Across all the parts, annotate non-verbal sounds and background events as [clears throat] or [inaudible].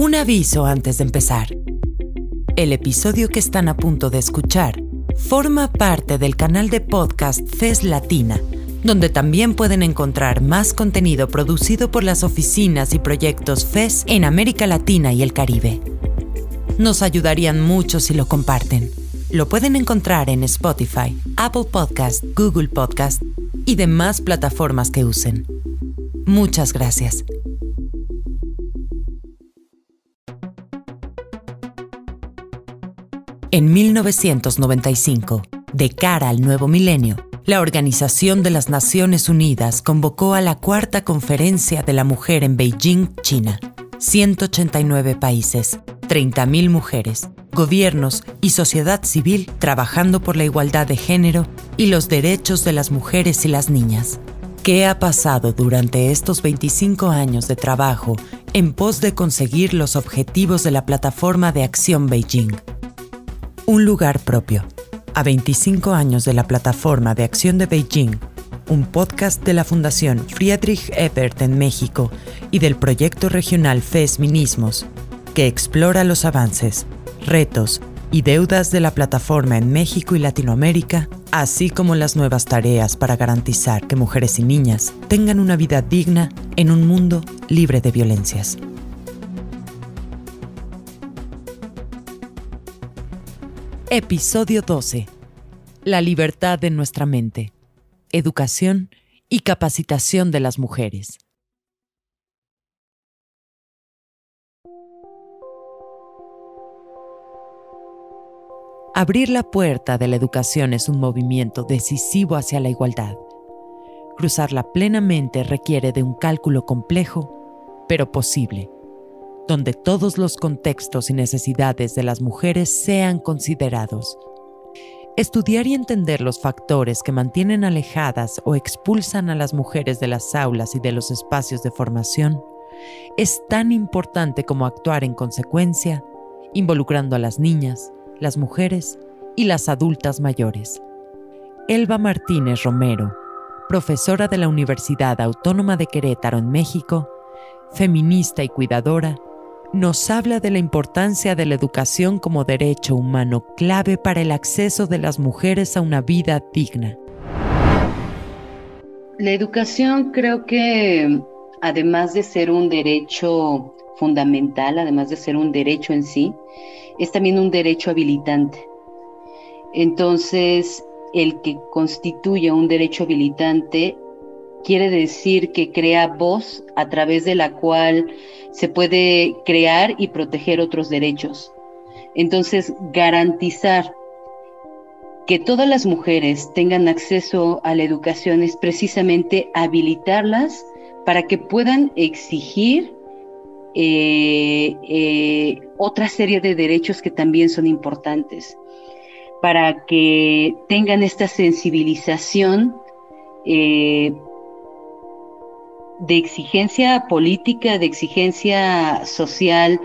Un aviso antes de empezar. El episodio que están a punto de escuchar forma parte del canal de podcast FES Latina, donde también pueden encontrar más contenido producido por las oficinas y proyectos FES en América Latina y el Caribe. Nos ayudarían mucho si lo comparten. Lo pueden encontrar en Spotify, Apple Podcast, Google Podcast y demás plataformas que usen. Muchas gracias. En 1995, de cara al nuevo milenio, la Organización de las Naciones Unidas convocó a la Cuarta Conferencia de la Mujer en Beijing, China. 189 países, 30.000 mujeres, gobiernos y sociedad civil trabajando por la igualdad de género y los derechos de las mujeres y las niñas. ¿Qué ha pasado durante estos 25 años de trabajo en pos de conseguir los objetivos de la Plataforma de Acción Beijing? Un lugar propio. A 25 años de la Plataforma de Acción de Beijing, un podcast de la Fundación Friedrich Ebert en México y del proyecto regional FESMinismos, que explora los avances, retos y deudas de la plataforma en México y Latinoamérica, así como las nuevas tareas para garantizar que mujeres y niñas tengan una vida digna en un mundo libre de violencias. Episodio 12. La libertad de nuestra mente. Educación y capacitación de las mujeres. Abrir la puerta de la educación es un movimiento decisivo hacia la igualdad. Cruzarla plenamente requiere de un cálculo complejo, pero posible donde todos los contextos y necesidades de las mujeres sean considerados. Estudiar y entender los factores que mantienen alejadas o expulsan a las mujeres de las aulas y de los espacios de formación es tan importante como actuar en consecuencia, involucrando a las niñas, las mujeres y las adultas mayores. Elba Martínez Romero, profesora de la Universidad Autónoma de Querétaro en México, feminista y cuidadora, nos habla de la importancia de la educación como derecho humano clave para el acceso de las mujeres a una vida digna. La educación creo que además de ser un derecho fundamental, además de ser un derecho en sí, es también un derecho habilitante. Entonces, el que constituye un derecho habilitante quiere decir que crea voz a través de la cual se puede crear y proteger otros derechos. Entonces, garantizar que todas las mujeres tengan acceso a la educación es precisamente habilitarlas para que puedan exigir eh, eh, otra serie de derechos que también son importantes, para que tengan esta sensibilización eh, de exigencia política, de exigencia social,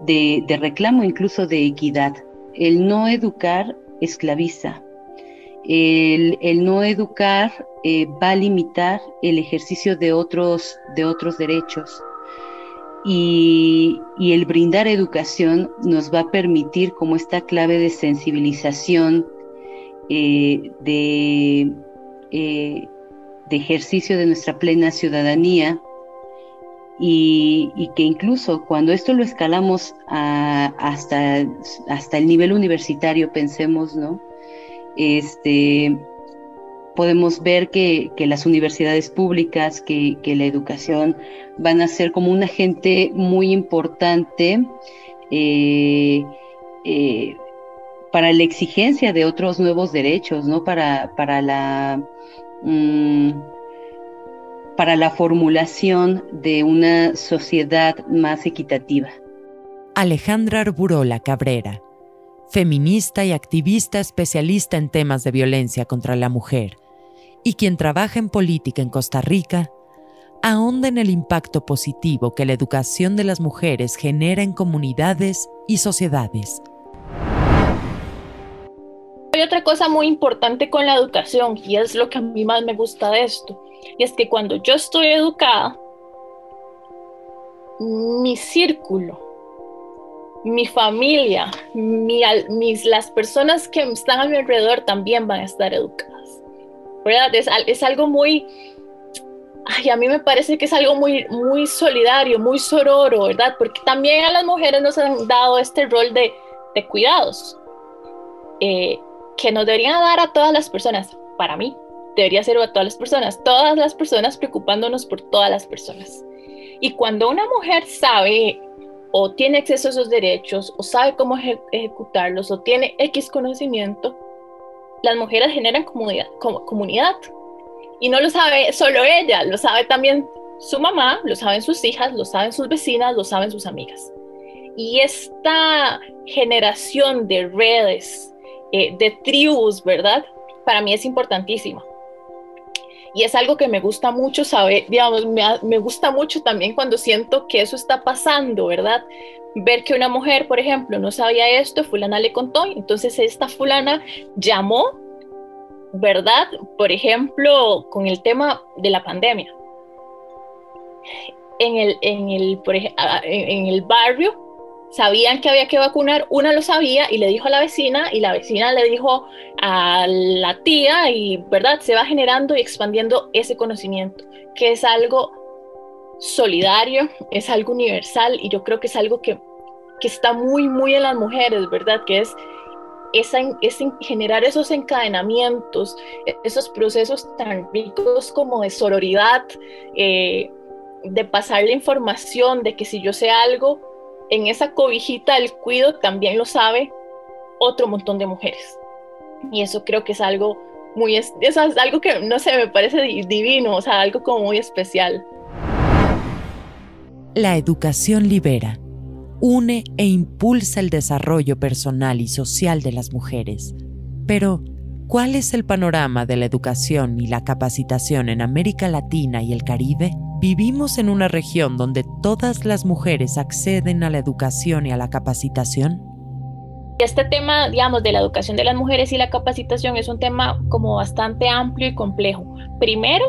de, reclamo incluso de equidad. El no educar esclaviza. El, no educar eh, va a limitar el ejercicio de otros, de otros derechos. Y, el brindar educación nos va a permitir como esta clave de sensibilización, eh, de eh, de ejercicio de nuestra plena ciudadanía y, que incluso cuando esto lo escalamos hasta, hasta el nivel universitario, pensemos, ¿no? Este, podemos ver que, las universidades públicas, que, la educación van a ser como un agente muy importante eh, eh, para la exigencia de otros nuevos derechos, ¿no? Para, para la Mm, para la formulación de una sociedad más equitativa. Alejandra Arburola Cabrera, feminista y activista especialista en temas de violencia contra la mujer, y quien trabaja en política en Costa Rica, ahonda en el impacto positivo que la educación de las mujeres genera en comunidades y sociedades hay otra cosa muy importante con la educación y es lo que a mí más me gusta de esto. Y es que cuando yo estoy educada, mi círculo mi familia, mis, las personas que están a mi alrededor también van a estar educadas. ¿Verdad? Es, es algo muy, ay, a mí me parece que es algo muy, muy solidario, muy sororo, ¿verdad? Porque también a las mujeres nos han dado este rol de, de cuidados, eh, que nos deberían dar a todas las personas, para mí, debería ser a todas las personas, todas las personas preocupándonos por todas las personas. Y cuando una mujer sabe o tiene acceso a esos derechos, o sabe cómo ejecutarlos, o tiene X conocimiento, las mujeres generan comunidad, comunidad. Y no lo sabe solo ella, lo sabe también su mamá, lo saben sus hijas, lo saben sus vecinas, lo saben sus amigas. Y esta generación de redes, eh, de tribus, ¿verdad? Para mí es importantísima. Y es algo que me gusta mucho saber, digamos, me, me, gusta mucho también cuando siento que eso está pasando, ¿verdad? Ver que una mujer, por ejemplo, no sabía esto, fulana le contó, entonces esta fulana llamó, ¿verdad? Por ejemplo, con el tema de la pandemia. En el, en el, por ejemplo, en el barrio sabían que había que vacunar, una lo sabía y le dijo a la vecina y la vecina le dijo a la tía y, ¿verdad? Se va generando y expandiendo ese conocimiento, que es algo solidario, es algo universal y yo creo que es algo que, que está muy, muy en las mujeres, ¿verdad? Que es esa, es generar esos encadenamientos, esos procesos tan ricos como de sororidad, eh, de pasar la información, de que si yo sé algo, en esa cobijita del cuido también lo sabe otro montón de mujeres. Y eso creo que es algo muy, eso es algo que no sé, me parece divino, o sea, algo como muy especial. La educación libera, une e impulsa el desarrollo personal y social de las mujeres. Pero, ¿cuál es el panorama de la educación y la capacitación en América Latina y el Caribe? ¿Vivimos en una región donde todas las mujeres acceden a la educación y a la capacitación? Este tema, digamos, de la educación de las mujeres y la capacitación es un tema como bastante amplio y complejo. Primero,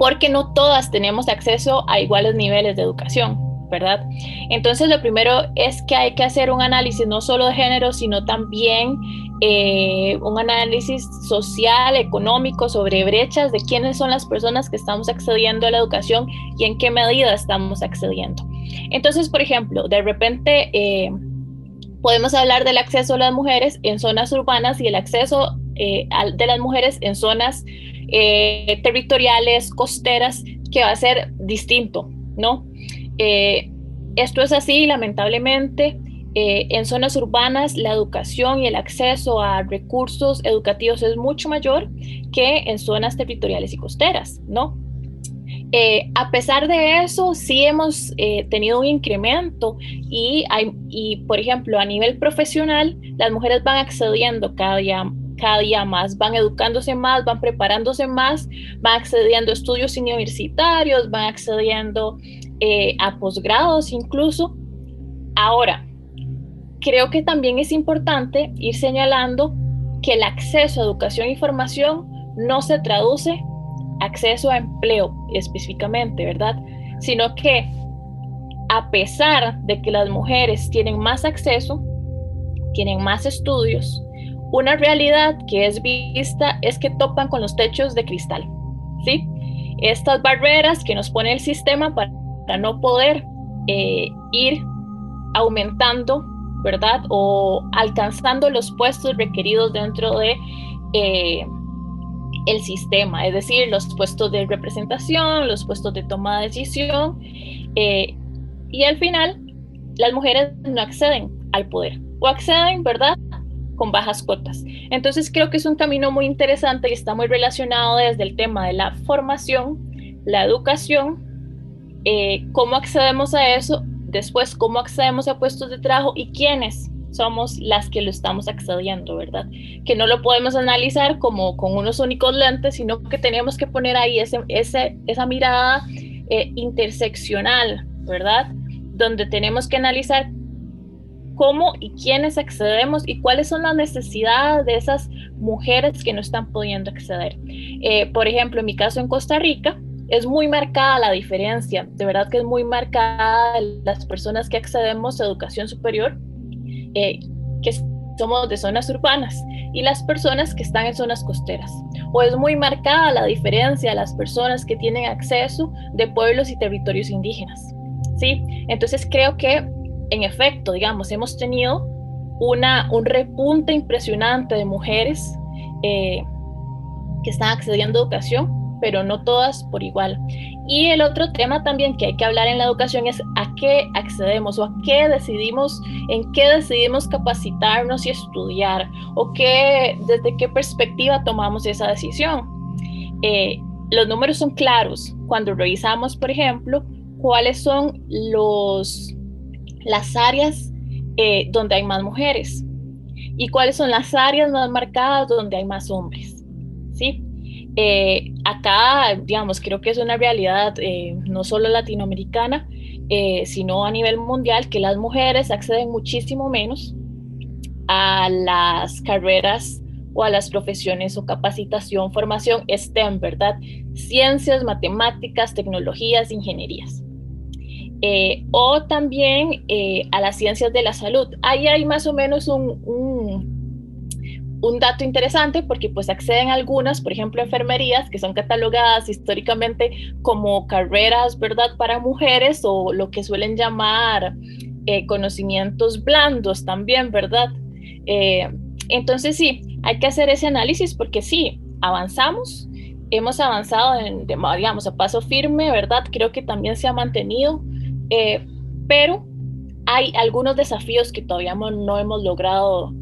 porque no todas tenemos acceso a iguales niveles de educación, ¿verdad? Entonces, lo primero es que hay que hacer un análisis no solo de género, sino también eh, un análisis social, económico sobre brechas de quiénes son las personas que estamos accediendo a la educación y en qué medida estamos accediendo. Entonces, por ejemplo, de repente eh, podemos hablar del acceso a las mujeres en zonas urbanas y el acceso eh, de las mujeres en zonas territoriales, costeras, que va a ser distinto, ¿no? esto es así, lamentablemente. Eh, en zonas urbanas la educación y el acceso a recursos educativos es mucho mayor que en zonas territoriales y costeras, ¿no? Eh, a pesar de eso, sí hemos eh, tenido un incremento y, hay, y, por ejemplo, a nivel profesional, las mujeres van accediendo cada día, cada día más, van educándose más, van preparándose más, van accediendo a estudios universitarios, van accediendo a posgrados incluso. Ahora, creo que también es importante ir señalando que el acceso a educación y formación no se traduce acceso a empleo específicamente, ¿verdad? Sino que a pesar de que las mujeres tienen más acceso, tienen más estudios, una realidad que es vista es que topan con los techos de cristal, ¿sí? Estas barreras que nos pone el sistema para, no poder eh, ir aumentando ¿verdad? O alcanzando los puestos requeridos dentro de eh, el sistema, es decir, los puestos de representación, los puestos de toma de decisión, eh, y al final las mujeres no acceden al poder o acceden, ¿verdad? con bajas cuotas. Entonces creo que es un camino muy interesante y está muy relacionado desde el tema de la formación, la educación, eh, cómo accedemos a eso Después, cómo accedemos a puestos de trabajo y quiénes somos las que lo estamos accediendo, ¿verdad? Que no lo podemos analizar como con unos únicos lentes, sino que tenemos que poner ahí esa mirada eh, interseccional, ¿verdad? Donde tenemos que analizar cómo y quiénes accedemos y cuáles son las necesidades de esas mujeres que no están pudiendo acceder. Eh, por ejemplo, en mi caso en Costa Rica, es muy marcada la diferencia, de verdad que es muy marcada las personas que accedemos a educación superior, eh, que somos de zonas urbanas, y las personas que están en zonas costeras. O es muy marcada la diferencia las personas que tienen acceso de pueblos y territorios indígenas. ¿sí? Entonces creo que, en efecto, digamos, hemos tenido una, un repunte impresionante de mujeres eh, que están accediendo a educación pero no todas por igual. Y el otro tema también que hay que hablar en la educación es a qué accedemos o a qué decidimos, en qué decidimos capacitarnos y estudiar o qué, desde qué perspectiva tomamos esa decisión. Eh, los números son claros cuando revisamos, por ejemplo, cuáles son los, las áreas eh, donde hay más mujeres y cuáles son las áreas más marcadas donde hay más hombres. ¿sí? Eh, acá, digamos, creo que es una realidad eh, no solo latinoamericana, eh, sino a nivel mundial, que las mujeres acceden muchísimo menos a las carreras o a las profesiones o capacitación, formación STEM, ¿verdad? Ciencias, matemáticas, tecnologías, ingenierías. o también a las ciencias de la salud. Ahí hay más o menos un, un dato interesante porque pues acceden algunas, por ejemplo, enfermerías que son catalogadas históricamente como carreras, ¿verdad?, para mujeres o lo que suelen llamar eh, conocimientos blandos también, ¿verdad? Eh, entonces sí, hay que hacer ese análisis porque sí, avanzamos, hemos avanzado, en, digamos, a paso firme, ¿verdad? Creo que también se ha mantenido, eh, pero hay algunos desafíos que todavía no hemos logrado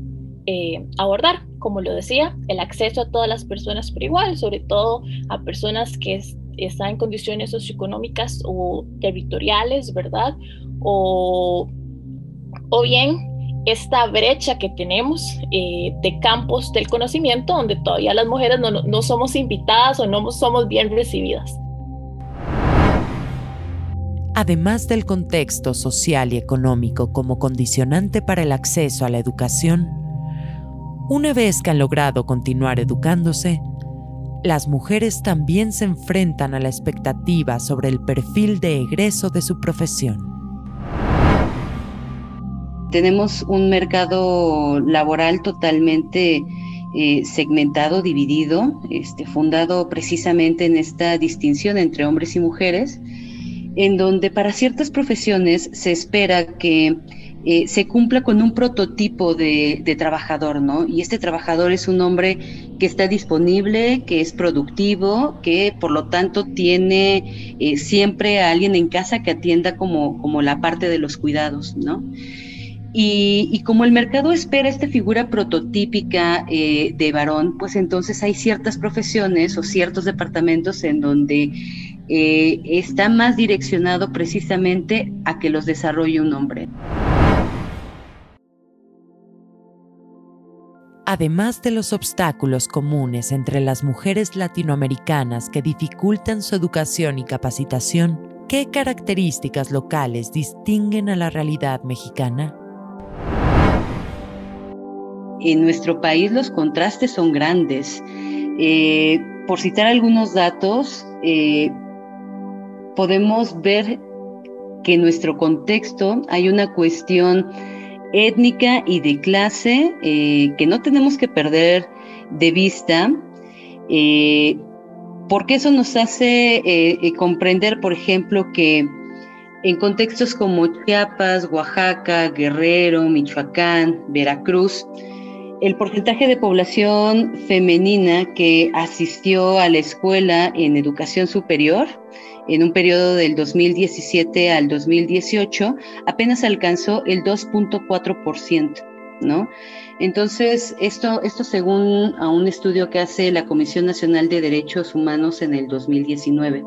abordar como lo decía, el acceso a todas las personas por igual, sobre todo a personas que están en condiciones socioeconómicas o territoriales, ¿verdad? O, o bien esta brecha que tenemos eh, de campos del conocimiento donde todavía las mujeres no, no somos invitadas o no somos bien recibidas. Además del contexto social y económico como condicionante para el acceso a la educación, una vez que han logrado continuar educándose, las mujeres también se enfrentan a la expectativa sobre el perfil de egreso de su profesión. Tenemos un mercado laboral totalmente eh, segmentado, dividido, este, fundado precisamente en esta distinción entre hombres y mujeres, en donde para ciertas profesiones se espera que eh, se cumpla con un prototipo de, trabajador, ¿no? Y este trabajador es un hombre que está disponible, que es productivo, que por lo tanto tiene eh, siempre a alguien en casa que atienda como, la parte de los cuidados, ¿no? Y, como el mercado espera esta figura prototípica eh, de varón, pues entonces hay ciertas profesiones o ciertos departamentos en donde está más direccionado precisamente a que los desarrolle un hombre. Además de los obstáculos comunes entre las mujeres latinoamericanas que dificultan su educación y capacitación, ¿qué características locales distinguen a la realidad mexicana? En nuestro país los contrastes son grandes. Eh, por citar algunos datos, eh, podemos ver que en nuestro contexto hay una cuestión étnica y de clase eh, que no tenemos que perder de vista, eh, porque eso nos hace eh, comprender, por ejemplo, que en contextos como Chiapas, Oaxaca, Guerrero, Michoacán, Veracruz, el porcentaje de población femenina que asistió a la escuela en educación superior en un periodo del 2017 al 2018, apenas alcanzó el 2.4%, ¿no? Entonces, esto, esto según a un estudio que hace la Comisión Nacional de Derechos Humanos en el 2019.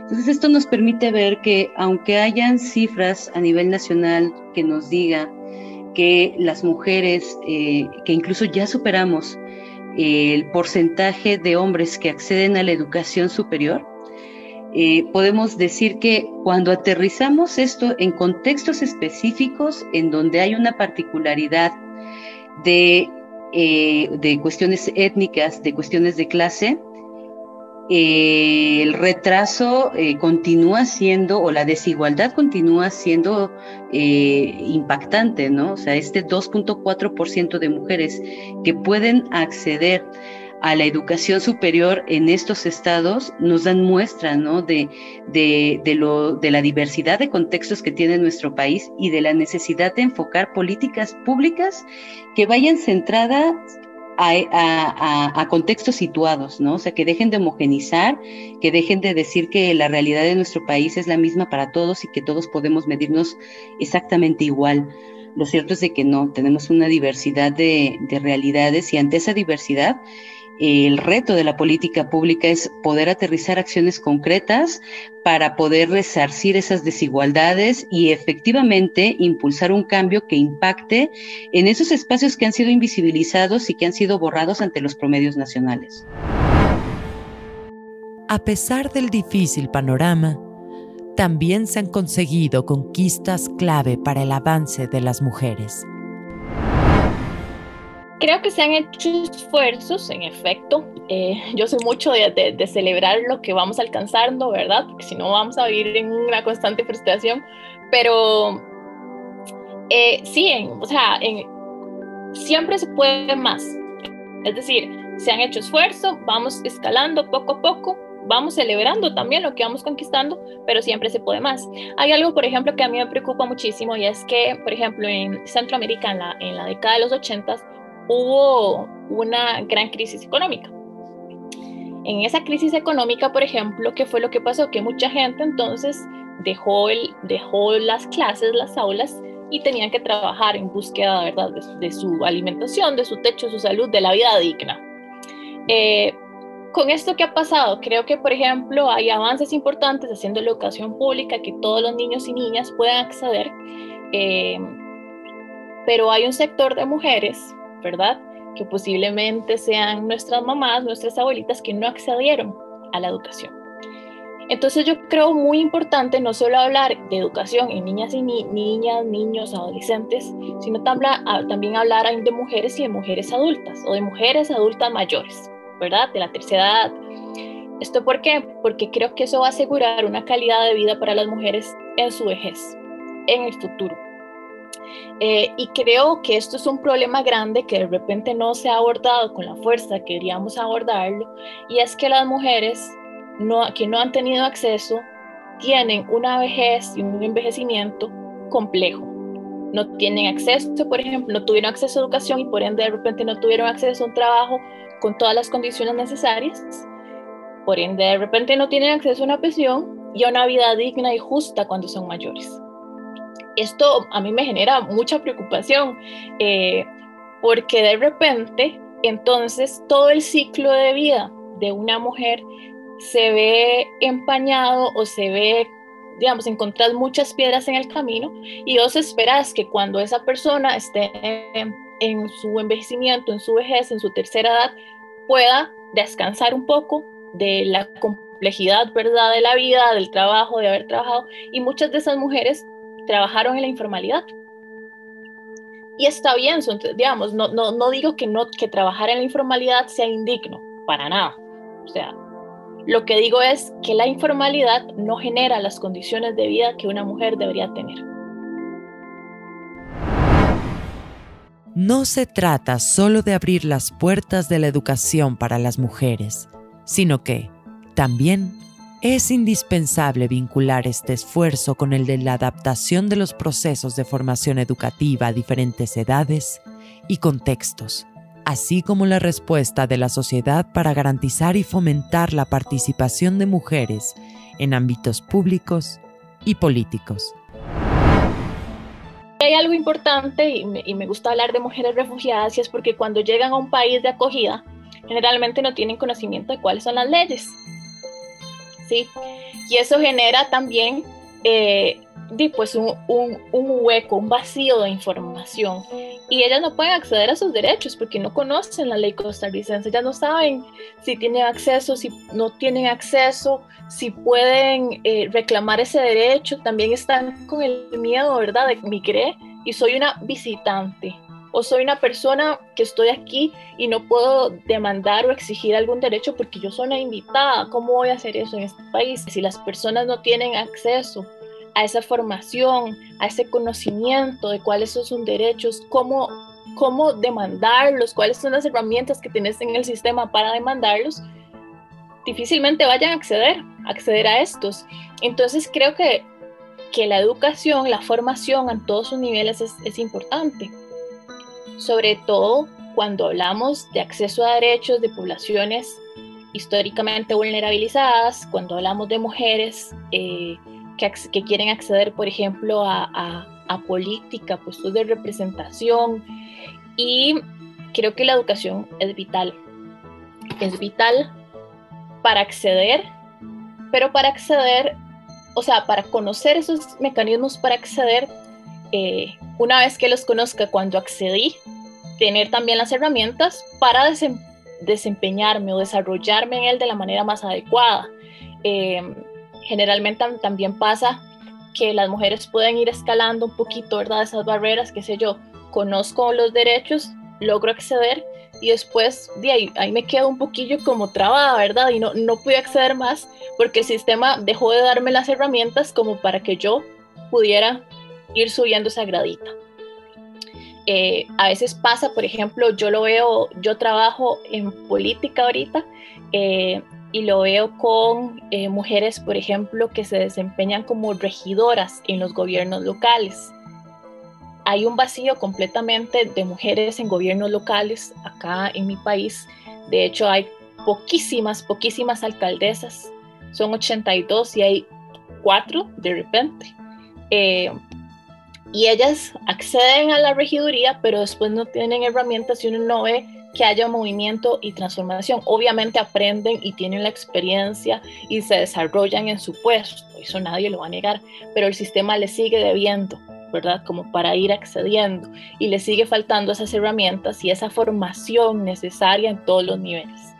Entonces, esto nos permite ver que aunque hayan cifras a nivel nacional que nos digan que las mujeres, eh, que incluso ya superamos el porcentaje de hombres que acceden a la educación superior, eh, podemos decir que cuando aterrizamos esto en contextos específicos en donde hay una particularidad de, eh, cuestiones étnicas, de cuestiones de clase, eh, el retraso continúa siendo, o la desigualdad continúa siendo impactante, ¿no? O sea, este 2.4% de mujeres que pueden acceder a la educación superior en estos estados nos dan muestra ¿no? de, de, lo, de la diversidad de contextos que tiene nuestro país y de la necesidad de enfocar políticas públicas que vayan centradas a, a, contextos situados, ¿no? O sea, que dejen de homogenizar, que dejen de decir que la realidad de nuestro país es la misma para todos y que todos podemos medirnos exactamente igual. Lo cierto es de que no, tenemos una diversidad de, de realidades y ante esa diversidad el reto de la política pública es poder aterrizar acciones concretas para poder resarcir esas desigualdades y efectivamente impulsar un cambio que impacte en esos espacios que han sido invisibilizados y que han sido borrados ante los promedios nacionales. A pesar del difícil panorama, también se han conseguido conquistas clave para el avance de las mujeres. Creo que se han hecho esfuerzos, en efecto. Eh, yo soy mucho de, de, celebrar lo que vamos alcanzando, ¿verdad? Porque si no vamos a vivir en una constante frustración. Pero eh, sí, o sea, en, siempre se puede más. Es decir, se han hecho esfuerzos, vamos escalando poco a poco, vamos celebrando también lo que vamos conquistando, pero siempre se puede más. Hay algo, por ejemplo, que a mí me preocupa muchísimo y es que, por ejemplo, en Centroamérica, en la, en la década de los 80, hubo una gran crisis económica. En esa crisis económica, por ejemplo, ¿qué fue lo que pasó? Que mucha gente entonces dejó, el, dejó las clases, las aulas y tenían que trabajar en búsqueda ¿verdad? De, su alimentación, de su techo, de su salud, de la vida digna. Eh, con esto que ha pasado, creo que, por ejemplo, hay avances importantes haciendo la educación pública, que todos los niños y niñas puedan acceder, eh, pero hay un sector de mujeres ¿verdad? Que posiblemente sean nuestras mamás, nuestras abuelitas que no accedieron a la educación. Entonces yo creo muy importante no solo hablar de educación en niñas y niñas, niños, adolescentes, sino también hablar de mujeres y de mujeres adultas o de mujeres adultas mayores, ¿verdad? De la tercera edad. ¿Esto por qué? Porque creo que eso va a asegurar una calidad de vida para las mujeres en su vejez, en el futuro. Eh, y creo que esto es un problema grande que de repente no se ha abordado con la fuerza que queríamos abordarlo, y es que las mujeres que no han tenido acceso tienen una vejez y un envejecimiento complejo. No tienen acceso, por ejemplo, no tuvieron acceso a educación y por ende de repente no tuvieron acceso a un trabajo con todas las condiciones necesarias. Por ende de repente no tienen acceso a una pensión y a una vida digna y justa cuando son mayores esto a mí me genera mucha preocupación eh, porque de repente entonces todo el ciclo de vida de una mujer se ve empañado o se ve, digamos, encontrar muchas piedras en el camino y vos esperas que cuando esa persona esté en su envejecimiento, en su vejez, en su tercera edad, pueda descansar un poco de la complejidad, ¿verdad?, de la vida, del trabajo, de haber trabajado. Y muchas de esas mujeres trabajaron en la informalidad. Y está bien, digamos, no, no, no digo que, no, que trabajar en la informalidad sea indigno, para nada. O sea, lo que digo es que la informalidad no genera las condiciones de vida que una mujer debería tener. No se trata solo de abrir las puertas de la educación para las mujeres, sino que también es indispensable vincular este esfuerzo con el de la adaptación de los procesos de formación educativa a diferentes edades y contextos, así como la respuesta de la sociedad para garantizar y fomentar la participación de mujeres en ámbitos públicos y políticos. Hay algo importante y me, gusta hablar de mujeres refugiadas y es porque cuando llegan a un país de acogida, generalmente no tienen conocimiento de cuáles son las leyes y eso genera también eh, pues un, hueco, un vacío de información. Y ellas no pueden acceder a sus derechos porque no conocen la ley costarricense, ellas no saben si tienen acceso, si no tienen acceso, si pueden eh, reclamar ese derecho. También están con el miedo, ¿verdad?, de migré y soy una visitante. O soy una persona que estoy aquí y no puedo demandar o exigir algún derecho porque yo soy una invitada. ¿Cómo voy a hacer eso en este país? Si las personas no tienen acceso a esa formación, a ese conocimiento de cuáles son sus derechos, cómo, cómo demandarlos, cuáles son las herramientas que tienes en el sistema para demandarlos, difícilmente vayan a acceder, acceder a estos. Entonces creo que, que la educación, la formación en todos sus niveles es, es importante sobre todo cuando hablamos de acceso a derechos de poblaciones históricamente vulnerabilizadas, cuando hablamos de mujeres eh, que, quieren acceder, por ejemplo, a, a, política, puestos de representación. Y creo que la educación es vital. Es vital para acceder, pero para acceder, o sea, para conocer esos mecanismos para acceder, eh, una vez que los conozca cuando accedí, tener también las herramientas para desempeñarme o desarrollarme en él de la manera más adecuada. Em, generalmente también pasa que las mujeres pueden ir escalando un poquito, ¿verdad? Esas barreras, qué sé yo, conozco los derechos, logro acceder y después de ahí, ahí me quedo un poquillo como trabada, ¿verdad? Y no, no pude acceder más porque el sistema dejó de darme las herramientas como para que yo pudiera ir subiendo esa gradita. Eh, a veces pasa, por ejemplo, yo lo veo, yo trabajo en política ahorita eh, y lo veo con eh, mujeres, por ejemplo, que se desempeñan como regidoras en los gobiernos locales. Hay un vacío completamente de mujeres en gobiernos locales acá en mi país. De hecho, hay poquísimas, poquísimas alcaldesas. Son 82 y hay cuatro de repente y ellas acceden a la regiduría, pero después no tienen herramientas y uno no ve que haya movimiento y transformación. Obviamente aprenden y tienen la experiencia y se desarrollan en su puesto, eso nadie lo va a negar, pero el sistema les sigue debiendo, ¿verdad? Como para ir accediendo y le sigue faltando esas herramientas y esa formación necesaria en todos los niveles.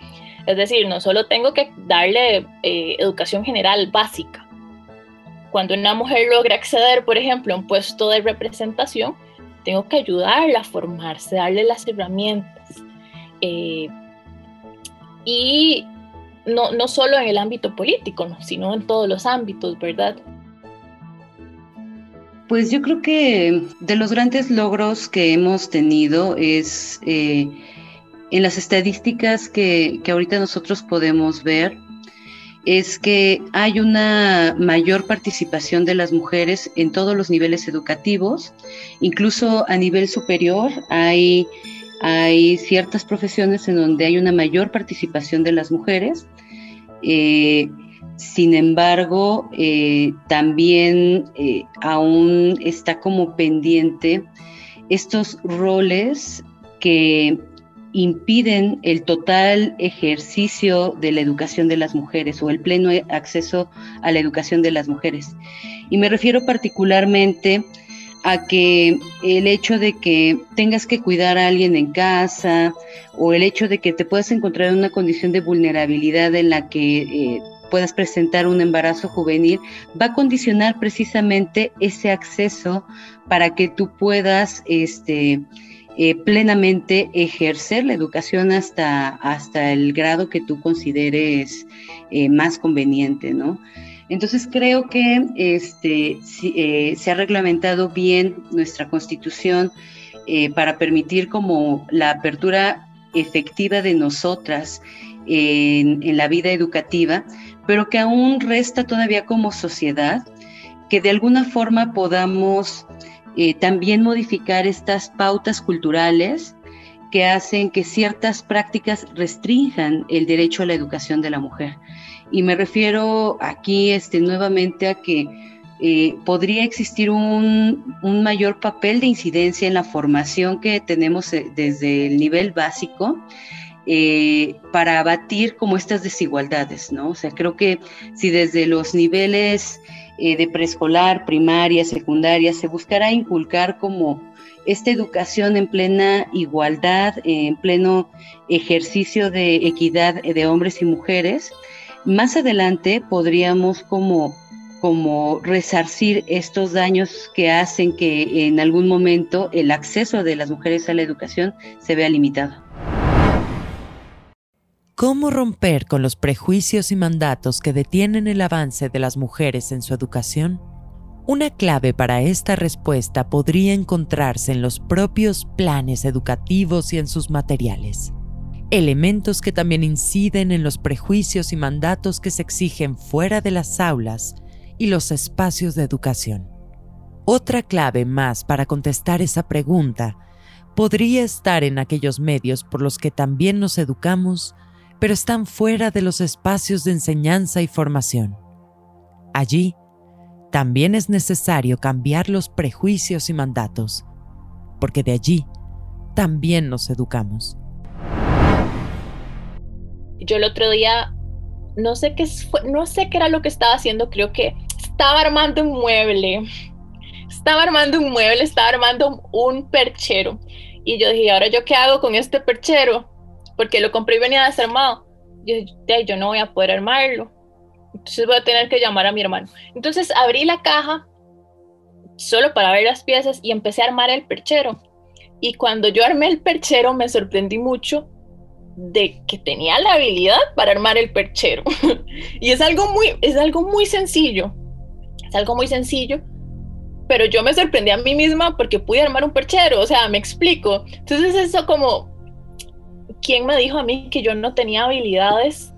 Es decir, no solo tengo que darle eh, educación general básica, cuando una mujer logra acceder, por ejemplo, a un puesto de representación, tengo que ayudarla a formarse, darle las herramientas. Eh, y no, no, solo en el ámbito político, sino en todos los ámbitos, ¿verdad? Pues yo creo que de los grandes logros que hemos tenido es eh, en las estadísticas que, que ahorita nosotros podemos ver, es que hay una mayor participación de las mujeres en todos los niveles educativos, incluso a nivel superior hay, hay ciertas profesiones en donde hay una mayor participación de las mujeres. Eh, sin embargo, eh, también eh, aún está como pendiente estos roles que impiden el total ejercicio de la educación de las mujeres o el pleno acceso a la educación de las mujeres. Y me refiero particularmente a que el hecho de que tengas que cuidar a alguien en casa o el hecho de que te puedas encontrar en una condición de vulnerabilidad en la que eh, puedas presentar un embarazo juvenil, va a condicionar precisamente ese acceso para que tú puedas este, eh, plenamente ejercer la educación hasta, hasta el grado que tú consideres eh, más conveniente, ¿no? Entonces creo que este, eh, se ha reglamentado bien nuestra constitución para permitir como la apertura efectiva de nosotras en, en la vida educativa, pero que aún resta todavía como sociedad que de alguna forma podamos eh, también modificar estas pautas culturales que hacen que ciertas prácticas restrinjan el derecho a la educación de la mujer. Y me refiero aquí este, nuevamente a que eh, podría existir un, mayor papel de incidencia en la formación que tenemos eh, desde el nivel básico para abatir como estas desigualdades, ¿no? O sea, creo que si desde los niveles eh, de preescolar, primaria, secundaria, se buscará inculcar como esta educación en plena igualdad, en pleno ejercicio de equidad de hombres y mujeres, más adelante podríamos como como resarcir estos daños que hacen que en algún momento el acceso de las mujeres a la educación se vea limitado. ¿Cómo romper con los prejuicios y mandatos que detienen el avance de las mujeres en su educación? Una clave para esta respuesta podría encontrarse en los propios planes educativos y en sus materiales elementos que también inciden en los prejuicios y mandatos que se exigen fuera de las aulas y los espacios de educación. Otra clave más para contestar esa pregunta podría estar en aquellos medios por los que también nos educamos, pero están fuera de los espacios de enseñanza y formación. Allí, también es necesario cambiar los prejuicios y mandatos, porque de allí también nos educamos. Yo el otro día, no sé qué, no sé qué era lo que estaba haciendo, creo que estaba armando un mueble. Estaba armando un mueble, estaba armando un perchero. Y yo dije, ¿ahora yo qué hago con este perchero? Porque lo compré y venía desarmado. Yo yo no voy a poder armarlo. Entonces voy a tener que llamar a mi hermano. Entonces abrí la caja solo para ver las piezas y empecé a armar el perchero. Y cuando yo armé el perchero me sorprendí mucho de que tenía la habilidad para armar el perchero. [laughs] y es algo muy, es algo muy sencillo. Es algo muy sencillo. Pero yo me sorprendí a mí misma porque pude armar un perchero. O sea, me explico. Entonces eso como, ¿quién me dijo a mí que yo no tenía habilidades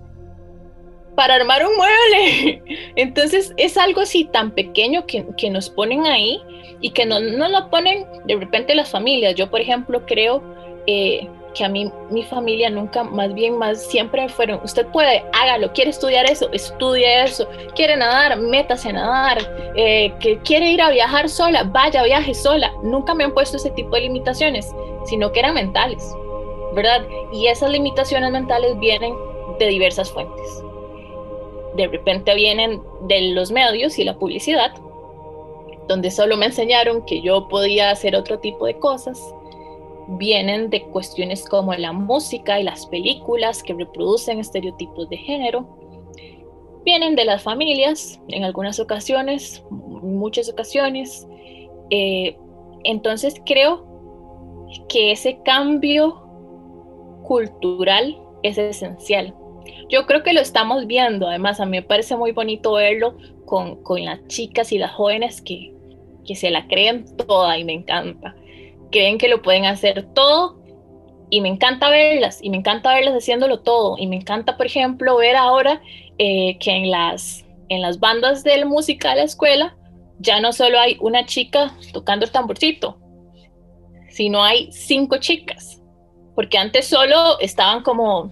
para armar un mueble? [laughs] Entonces es algo así tan pequeño que, que nos ponen ahí y que no, no lo ponen de repente las familias. Yo, por ejemplo, creo... Eh, que a mí mi familia nunca, más bien más siempre fueron, usted puede, hágalo, quiere estudiar eso, estudie eso, quiere nadar, métase a nadar, eh, que quiere ir a viajar sola, vaya, viaje sola. Nunca me han puesto ese tipo de limitaciones, sino que eran mentales, ¿verdad? Y esas limitaciones mentales vienen de diversas fuentes. De repente vienen de los medios y la publicidad, donde solo me enseñaron que yo podía hacer otro tipo de cosas vienen de cuestiones como la música y las películas que reproducen estereotipos de género, vienen de las familias en algunas ocasiones, muchas ocasiones. Eh, entonces creo que ese cambio cultural es esencial. Yo creo que lo estamos viendo, además a mí me parece muy bonito verlo con, con las chicas y las jóvenes que, que se la creen toda y me encanta. Creen que lo pueden hacer todo y me encanta verlas y me encanta verlas haciéndolo todo. Y me encanta por ejemplo ver ahora eh, que en las en las bandas de música de la escuela ya no solo hay una chica tocando el tamborcito sino hay cinco chicas porque antes solo estaban como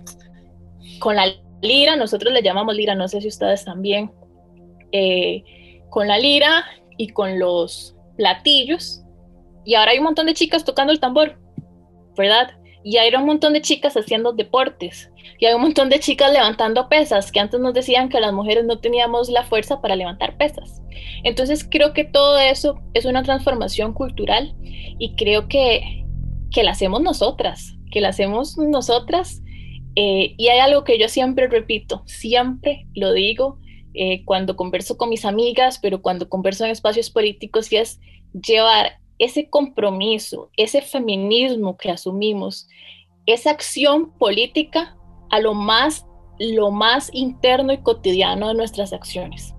con la lira nosotros le llamamos lira no sé si ustedes también eh, con la lira y con los platillos y ahora hay un montón de chicas tocando el tambor, ¿verdad? Y hay un montón de chicas haciendo deportes. Y hay un montón de chicas levantando pesas, que antes nos decían que las mujeres no teníamos la fuerza para levantar pesas. Entonces creo que todo eso es una transformación cultural y creo que, que la hacemos nosotras, que la hacemos nosotras. Eh, y hay algo que yo siempre repito, siempre lo digo eh, cuando converso con mis amigas, pero cuando converso en espacios políticos, es llevar ese compromiso, ese feminismo que asumimos, esa acción política a lo más, lo más interno y cotidiano de nuestras acciones.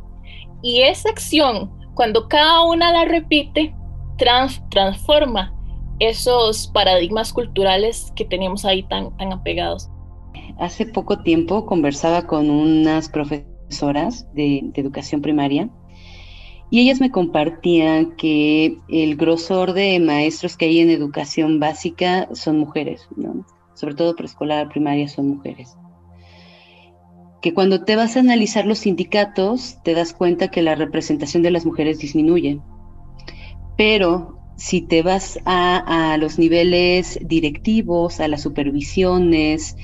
Y esa acción, cuando cada una la repite, transforma esos paradigmas culturales que tenemos ahí tan, tan apegados. Hace poco tiempo conversaba con unas profesoras de educación primaria y ellas me compartían que el grosor de maestros que hay en educación básica son mujeres, sobre todo preescolar, primaria son mujeres. Que cuando te vas a analizar los sindicatos, te das cuenta que la representación de las mujeres disminuye. Pero si te vas a, los niveles directivos, a las supervisiones,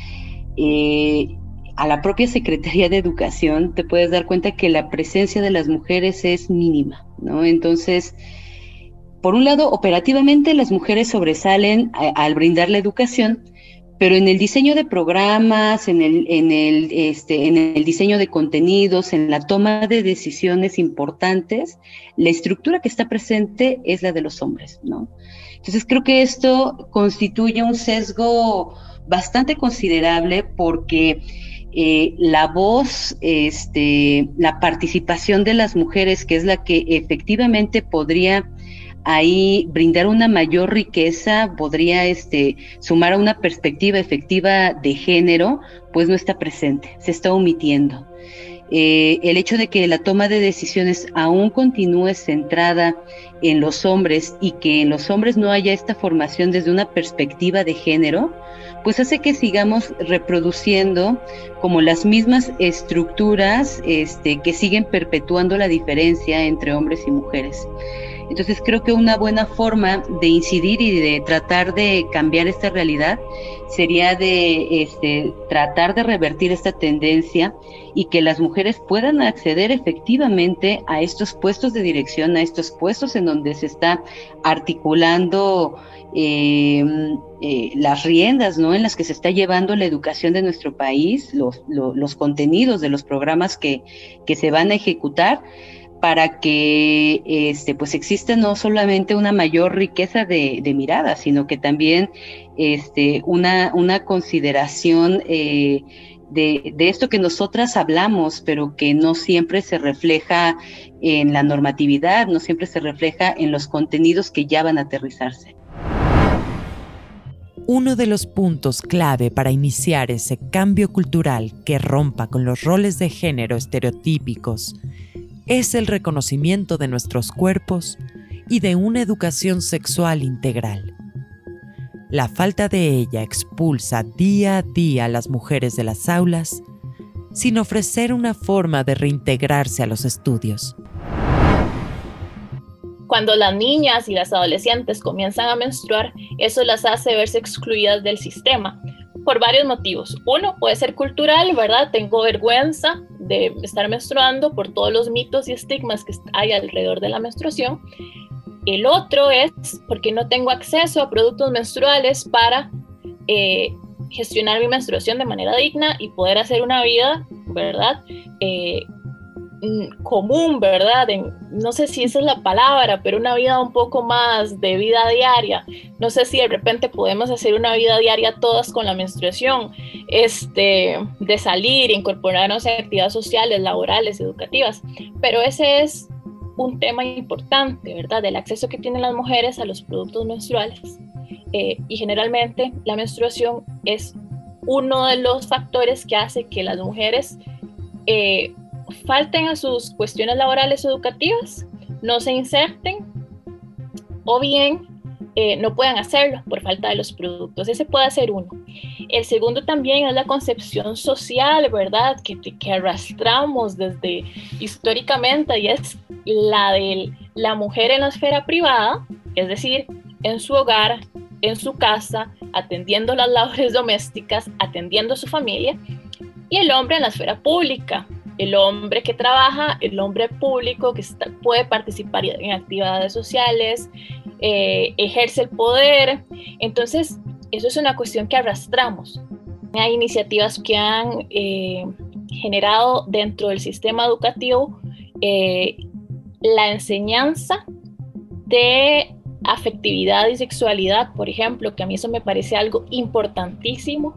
eh, a la propia Secretaría de Educación, te puedes dar cuenta que la presencia de las mujeres es mínima, ¿no? Entonces, por un lado, operativamente las mujeres sobresalen al brindar la educación, pero en el diseño de programas, en el, en el, este, en el diseño de contenidos, en la toma de decisiones importantes, la estructura que está presente es la de los hombres, ¿no? Entonces creo que esto constituye un sesgo bastante considerable porque eh, la voz, este, la participación de las mujeres, que es la que efectivamente podría ahí brindar una mayor riqueza, podría este, sumar a una perspectiva efectiva de género, pues no está presente, se está omitiendo. Eh, el hecho de que la toma de decisiones aún continúe centrada en los hombres y que en los hombres no haya esta formación desde una perspectiva de género, pues hace que sigamos reproduciendo como las mismas estructuras este, que siguen perpetuando la diferencia entre hombres y mujeres. Entonces creo que una buena forma de incidir y de tratar de cambiar esta realidad sería de este, tratar de revertir esta tendencia y que las mujeres puedan acceder efectivamente a estos puestos de dirección, a estos puestos en donde se está articulando eh, eh, las riendas ¿no? en las que se está llevando la educación de nuestro país, los, los contenidos de los programas que, que se van a ejecutar para que este, pues exista no solamente una mayor riqueza de, de miradas, sino que también este, una, una consideración eh, de, de, esto que nosotras hablamos, pero que no siempre se refleja en la normatividad, no siempre se refleja en los contenidos que ya van a aterrizarse. Uno de los puntos clave para iniciar ese cambio cultural que rompa con los roles de género estereotípicos es el reconocimiento de nuestros cuerpos y de una educación sexual integral. La falta de ella expulsa día a día a las mujeres de las aulas sin ofrecer una forma de reintegrarse a los estudios. Cuando las niñas y las adolescentes comienzan a menstruar, eso las hace verse excluidas del sistema, por varios motivos. Uno puede ser cultural, ¿verdad? Tengo vergüenza de estar menstruando por todos los mitos y estigmas que hay alrededor de la menstruación. El otro es porque no tengo acceso a productos menstruales para eh, gestionar mi menstruación de manera digna y poder hacer una vida, ¿verdad? Eh, común, ¿verdad? no sé si esa es la palabra, pero una vida un poco más de vida diaria. No sé si de repente podemos hacer una vida diaria todas con la menstruación, este, de salir, incorporarnos a actividades sociales, laborales, educativas, pero ese es un tema importante, ¿verdad? Del acceso que tienen las mujeres a los productos menstruales. Eh, y generalmente la menstruación es uno de los factores que hace que las mujeres eh, falten a sus cuestiones laborales educativas, no se inserten o bien eh, no puedan hacerlo por falta de los productos. Ese puede ser uno. El segundo también es la concepción social, ¿verdad? Que, que arrastramos desde históricamente y es la de la mujer en la esfera privada, es decir, en su hogar, en su casa, atendiendo las labores [laughs] domésticas, atendiendo a su familia, y el hombre en la esfera pública, el hombre que trabaja, el hombre público que puede participar en actividades sociales, eh, ejerce el poder. Entonces, eso es una cuestión que arrastramos. Hay iniciativas que han eh, generado dentro del sistema educativo eh, la enseñanza de afectividad y sexualidad, por ejemplo, que a mí eso me parece algo importantísimo.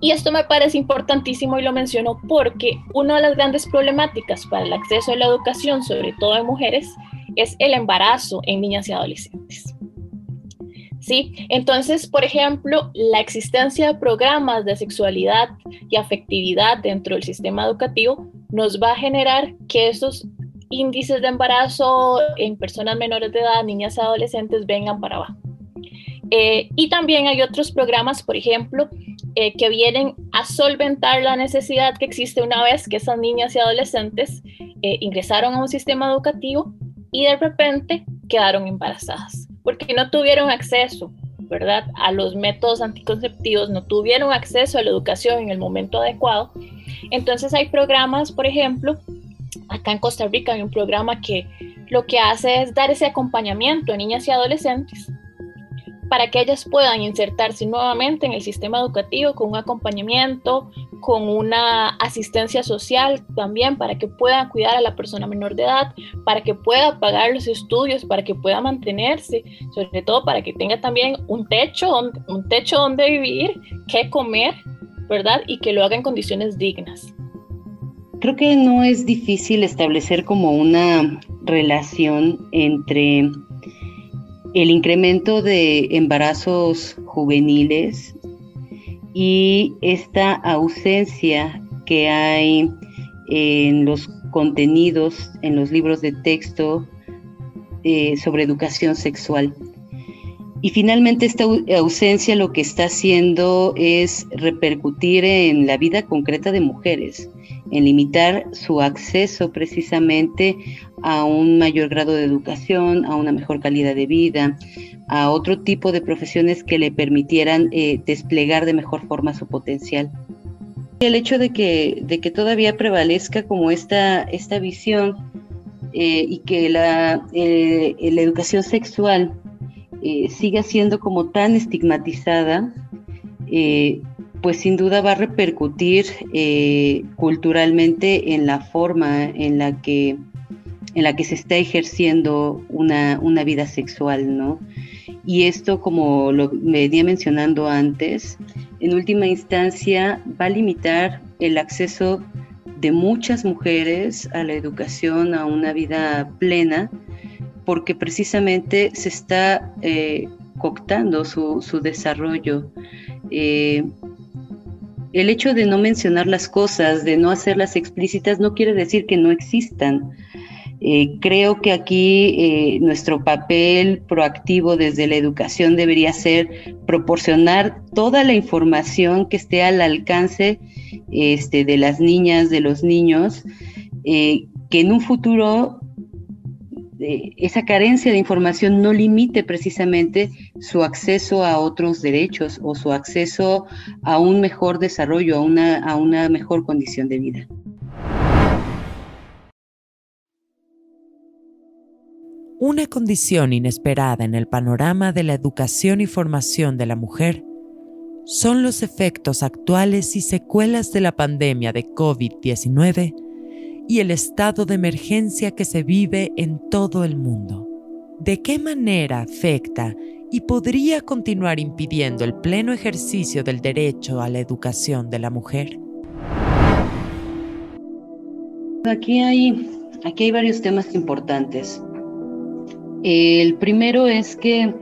Y esto me parece importantísimo y lo menciono porque una de las grandes problemáticas para el acceso a la educación, sobre todo en mujeres, es el embarazo en niñas y adolescentes. ¿Sí? Entonces, por ejemplo, la existencia de programas de sexualidad y afectividad dentro del sistema educativo nos va a generar que esos índices de embarazo en personas menores de edad, niñas adolescentes, vengan para abajo. Eh, y también hay otros programas, por ejemplo, eh, que vienen a solventar la necesidad que existe una vez que esas niñas y adolescentes eh, ingresaron a un sistema educativo y de repente quedaron embarazadas, porque no tuvieron acceso, ¿verdad?, a los métodos anticonceptivos, no tuvieron acceso a la educación en el momento adecuado. Entonces hay programas, por ejemplo, acá en Costa Rica hay un programa que lo que hace es dar ese acompañamiento a niñas y adolescentes para que ellas puedan insertarse nuevamente en el sistema educativo con un acompañamiento, con una asistencia social también, para que puedan cuidar a la persona menor de edad, para que pueda pagar los estudios, para que pueda mantenerse, sobre todo para que tenga también un techo, un techo donde vivir, qué comer, ¿verdad? Y que lo haga en condiciones dignas. Creo que no es difícil establecer como una relación entre el incremento de embarazos juveniles y esta ausencia que hay en los contenidos, en los libros de texto eh, sobre educación sexual. Y finalmente esta ausencia lo que está haciendo es repercutir en la vida concreta de mujeres, en limitar su acceso precisamente a un mayor grado de educación, a una mejor calidad de vida, a otro tipo de profesiones que le permitieran eh, desplegar de mejor forma su potencial. El hecho de que, de que todavía prevalezca como esta, esta visión eh, y que la, eh, la educación sexual siga siendo como tan estigmatizada, pues sin duda va a repercutir culturalmente en la forma en la que en la que se está ejerciendo una, vida sexual, ¿no? Y esto, como lo venía mencionando antes, en última instancia va a limitar el acceso de muchas mujeres a la educación, a una vida plena, porque precisamente se está eh, cooptando su, desarrollo. Eh, el hecho de no mencionar las cosas, de no hacerlas explícitas, no quiere decir que no existan. Eh, creo que aquí eh, nuestro papel proactivo desde la educación debería ser proporcionar toda la información que esté al alcance este, de las niñas, de los niños, eh, que en un futuro esa carencia de información no limite precisamente su acceso a otros derechos o su acceso a un mejor desarrollo, a una mejor condición de vida. Una condición inesperada en el panorama de la educación y formación de la mujer son los efectos actuales y secuelas de la pandemia de COVID-19 y el estado de emergencia que se vive en todo el mundo. ¿De qué manera afecta y podría continuar impidiendo el pleno ejercicio del derecho a la educación de la mujer? Aquí hay, aquí hay varios temas importantes. El primero es que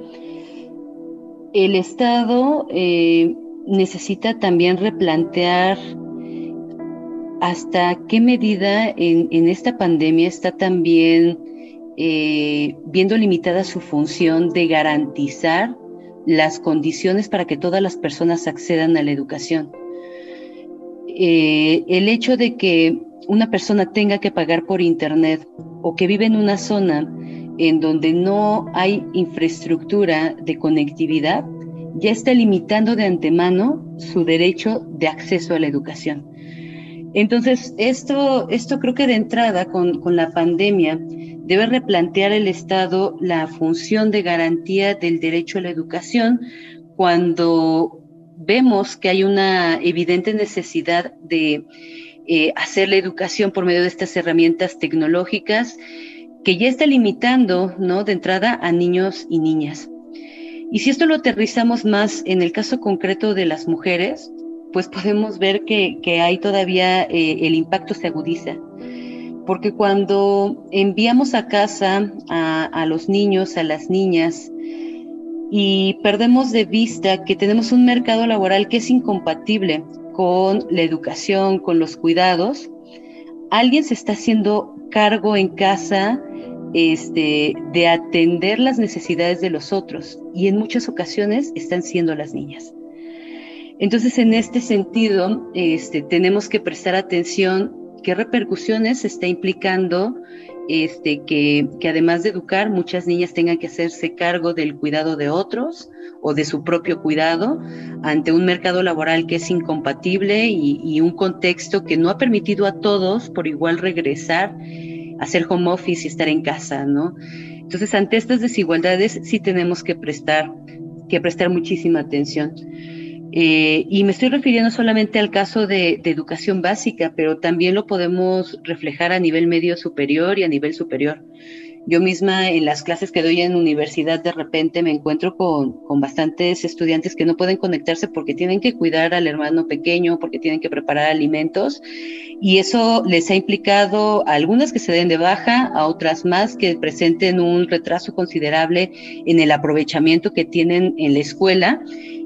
el Estado eh, necesita también replantear hasta qué medida en, esta pandemia está también eh, viendo limitada su función de garantizar las condiciones para que todas las personas accedan a la educación. Eh, el hecho de que una persona tenga que pagar por Internet o que vive en una zona en donde no hay infraestructura de conectividad, ya está limitando de antemano su derecho de acceso a la educación. Entonces, esto, esto creo que de entrada con, con la pandemia debe replantear el Estado la función de garantía del derecho a la educación cuando vemos que hay una evidente necesidad de eh, hacer la educación por medio de estas herramientas tecnológicas que ya está limitando, ¿no? De entrada a niños y niñas. Y si esto lo aterrizamos más en el caso concreto de las mujeres, pues podemos ver que, hay todavía eh, el impacto se agudiza. Porque cuando enviamos a casa a, a los niños, a las niñas, y perdemos de vista que tenemos un mercado laboral que es incompatible con la educación, con los cuidados, alguien se está haciendo cargo en casa este, de atender las necesidades de los otros y en muchas ocasiones están siendo las niñas. Entonces, en este sentido, este, tenemos que prestar atención qué repercusiones está implicando este, que, además de educar, muchas niñas tengan que hacerse cargo del cuidado de otros o de su propio cuidado ante un mercado laboral que es incompatible y, un contexto que no ha permitido a todos por igual regresar hacer home office y estar en casa, ¿no? Entonces, ante estas desigualdades sí tenemos que prestar que prestar muchísima atención. Eh, y me estoy refiriendo solamente al caso de, de, educación básica, pero también lo podemos reflejar a nivel medio superior y a nivel superior. Yo misma en las clases que doy en universidad de repente me encuentro con, con, bastantes estudiantes que no pueden conectarse porque tienen que cuidar al hermano pequeño, porque tienen que preparar alimentos y eso les ha implicado a algunas que se den de baja, a otras más que presenten un retraso considerable en el aprovechamiento que tienen en la escuela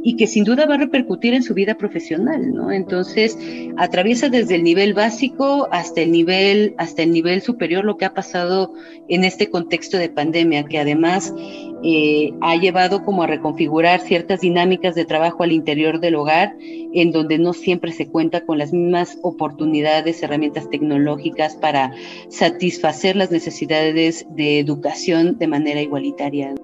y que sin duda va a repercutir en su vida profesional, ¿no? Entonces, atraviesa desde el nivel básico hasta el nivel, hasta el nivel superior lo que ha pasado en este contexto de pandemia, que además eh, ha llevado como a reconfigurar ciertas dinámicas de trabajo al interior del hogar, en donde no siempre se cuenta con las mismas oportunidades, herramientas tecnológicas para satisfacer las necesidades de educación de manera igualitaria.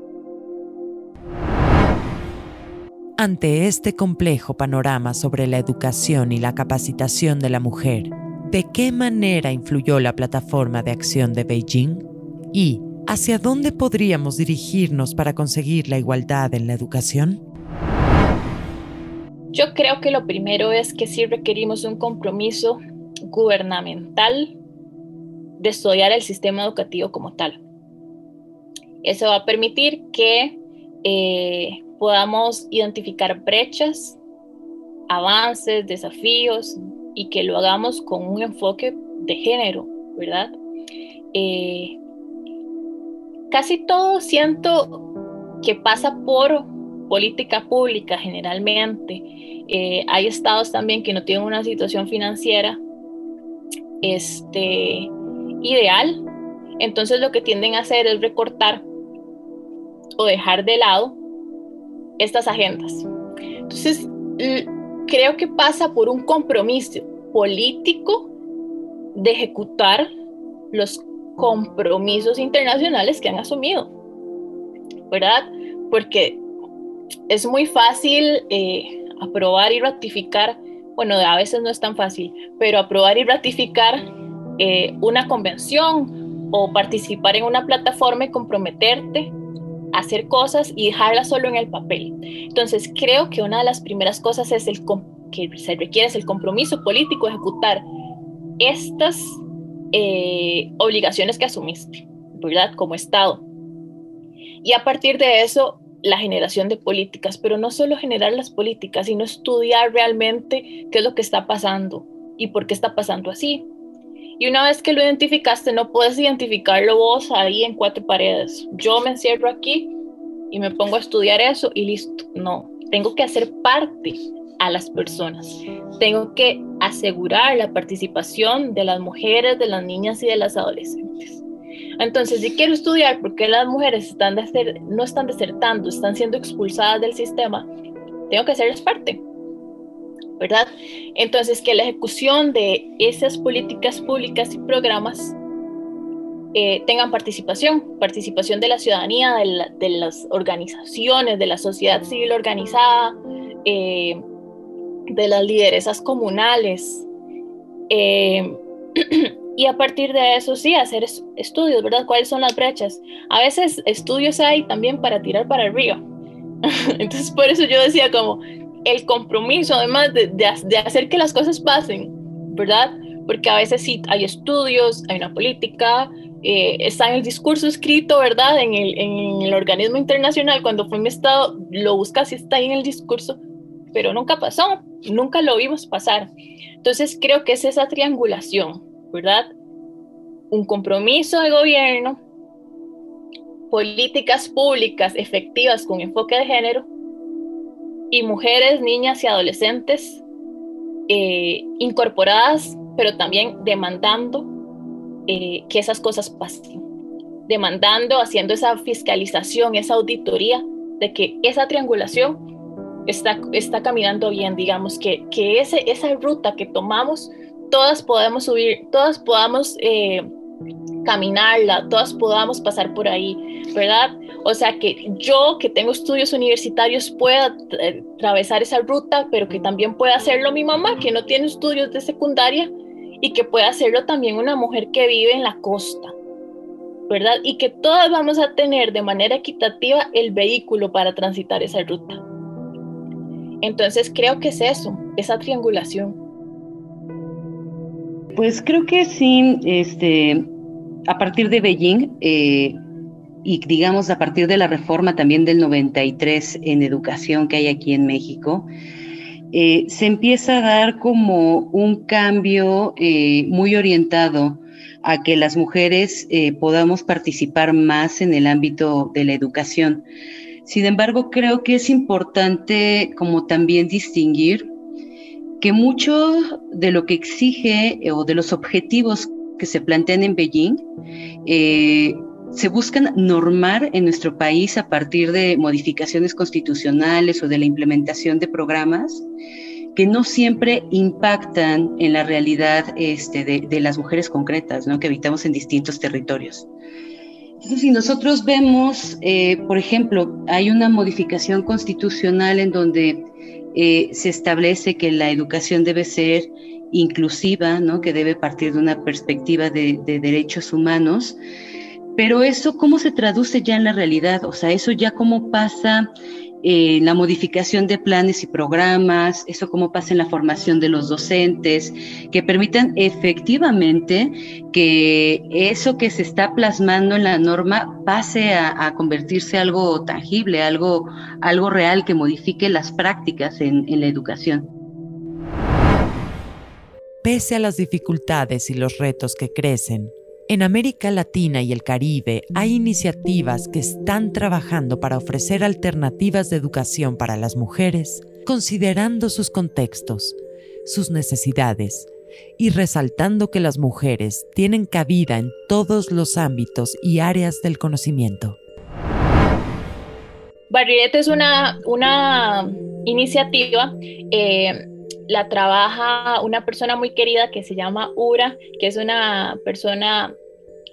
Ante este complejo panorama sobre la educación y la capacitación de la mujer, ¿de qué manera influyó la plataforma de acción de Beijing? ¿Y hacia dónde podríamos dirigirnos para conseguir la igualdad en la educación? Yo creo que lo primero es que sí requerimos un compromiso gubernamental de estudiar el sistema educativo como tal. Eso va a permitir que eh, podamos identificar brechas, avances, desafíos y que lo hagamos con un enfoque de género, ¿verdad? Eh, casi todo siento que pasa por política pública generalmente. Eh, hay estados también que no tienen una situación financiera este, ideal, entonces lo que tienden a hacer es recortar o dejar de lado estas agendas. Entonces, creo que pasa por un compromiso político de ejecutar los compromisos internacionales que han asumido, ¿verdad? Porque es muy fácil eh, aprobar y ratificar, bueno, a veces no es tan fácil, pero aprobar y ratificar eh, una convención o participar en una plataforma y comprometerte hacer cosas y dejarlas solo en el papel. Entonces, creo que una de las primeras cosas es el que se requiere es el compromiso político ejecutar estas eh, obligaciones que asumiste, ¿verdad? Como Estado. Y a partir de eso, la generación de políticas, pero no solo generar las políticas, sino estudiar realmente qué es lo que está pasando y por qué está pasando así. Y una vez que lo identificaste, no puedes identificarlo vos ahí en cuatro paredes. Yo me encierro aquí y me pongo a estudiar eso y listo. No, tengo que hacer parte a las personas. Tengo que asegurar la participación de las mujeres, de las niñas y de las adolescentes. Entonces, si quiero estudiar por qué las mujeres están no están desertando, están siendo expulsadas del sistema, tengo que hacerles parte. ¿Verdad? Entonces, que la ejecución de esas políticas públicas y programas eh, tengan participación, participación de la ciudadanía, de, las organizaciones, de la sociedad civil organizada, eh, de las lideresas comunales. Eh, [clears throat] y a partir de eso sí, hacer estudios, ¿verdad? ¿Cuáles son las brechas? A veces estudios hay también para tirar para el [laughs] río. Entonces por eso yo decía como, el compromiso, además de, de, hacer que las cosas pasen, ¿verdad? Porque a veces sí hay estudios, hay una política, eh, está en el discurso escrito, ¿verdad? En el, en el organismo internacional, cuando fue mi estado, lo buscas y está ahí en el discurso, pero nunca pasó, nunca lo vimos pasar. Entonces creo que es esa triangulación, ¿verdad? Un compromiso de gobierno, políticas públicas efectivas con enfoque de género y mujeres, niñas y adolescentes eh, incorporadas, pero también demandando eh, que esas cosas pasen, demandando, haciendo esa fiscalización, esa auditoría de que esa triangulación está, está caminando bien, digamos, que, que ese, esa ruta que tomamos, todas podemos subir, todas podamos eh, caminarla, todas podamos pasar por ahí, ¿verdad? O sea, que yo que tengo estudios universitarios pueda eh, atravesar esa ruta, pero que también pueda hacerlo mi mamá, que no tiene estudios de secundaria, y que pueda hacerlo también una mujer que vive en la costa, ¿verdad? Y que todas vamos a tener de manera equitativa el vehículo para transitar esa ruta. Entonces creo que es eso, esa triangulación. Pues creo que sí, este, a partir de Beijing eh, y digamos a partir de la reforma también del 93 en educación que hay aquí en México, eh, se empieza a dar como un cambio eh, muy orientado a que las mujeres podamos participar más en el ámbito de la educación. Sin embargo, creo que es importante como también distinguir que mucho de lo que exige eh, o de los objetivos que se plantean en Beijing eh, se buscan normar en nuestro país a partir de modificaciones constitucionales o de la implementación de programas que no siempre impactan en la realidad este, de, las mujeres concretas ¿no? que habitamos en distintos territorios. Entonces, si nosotros vemos, eh, por ejemplo, hay una modificación constitucional en donde eh, se establece que la educación debe ser inclusiva, ¿no? que debe partir de una perspectiva de, de derechos humanos, pero eso, ¿cómo se traduce ya en la realidad? O sea, eso ya cómo pasa eh, la modificación de planes y programas, eso cómo pasa en la formación de los docentes, que permitan efectivamente que eso que se está plasmando en la norma pase a, convertirse en algo tangible, algo, algo real que modifique las prácticas en la educación. Pese a las dificultades y los retos que crecen, en América Latina y el Caribe hay iniciativas que están trabajando para ofrecer alternativas de educación para las mujeres, considerando sus contextos, sus necesidades y resaltando que las mujeres tienen cabida en todos los ámbitos y áreas del conocimiento. Barrilete es una, una iniciativa eh, la trabaja una persona muy querida que se llama Ura, que es una persona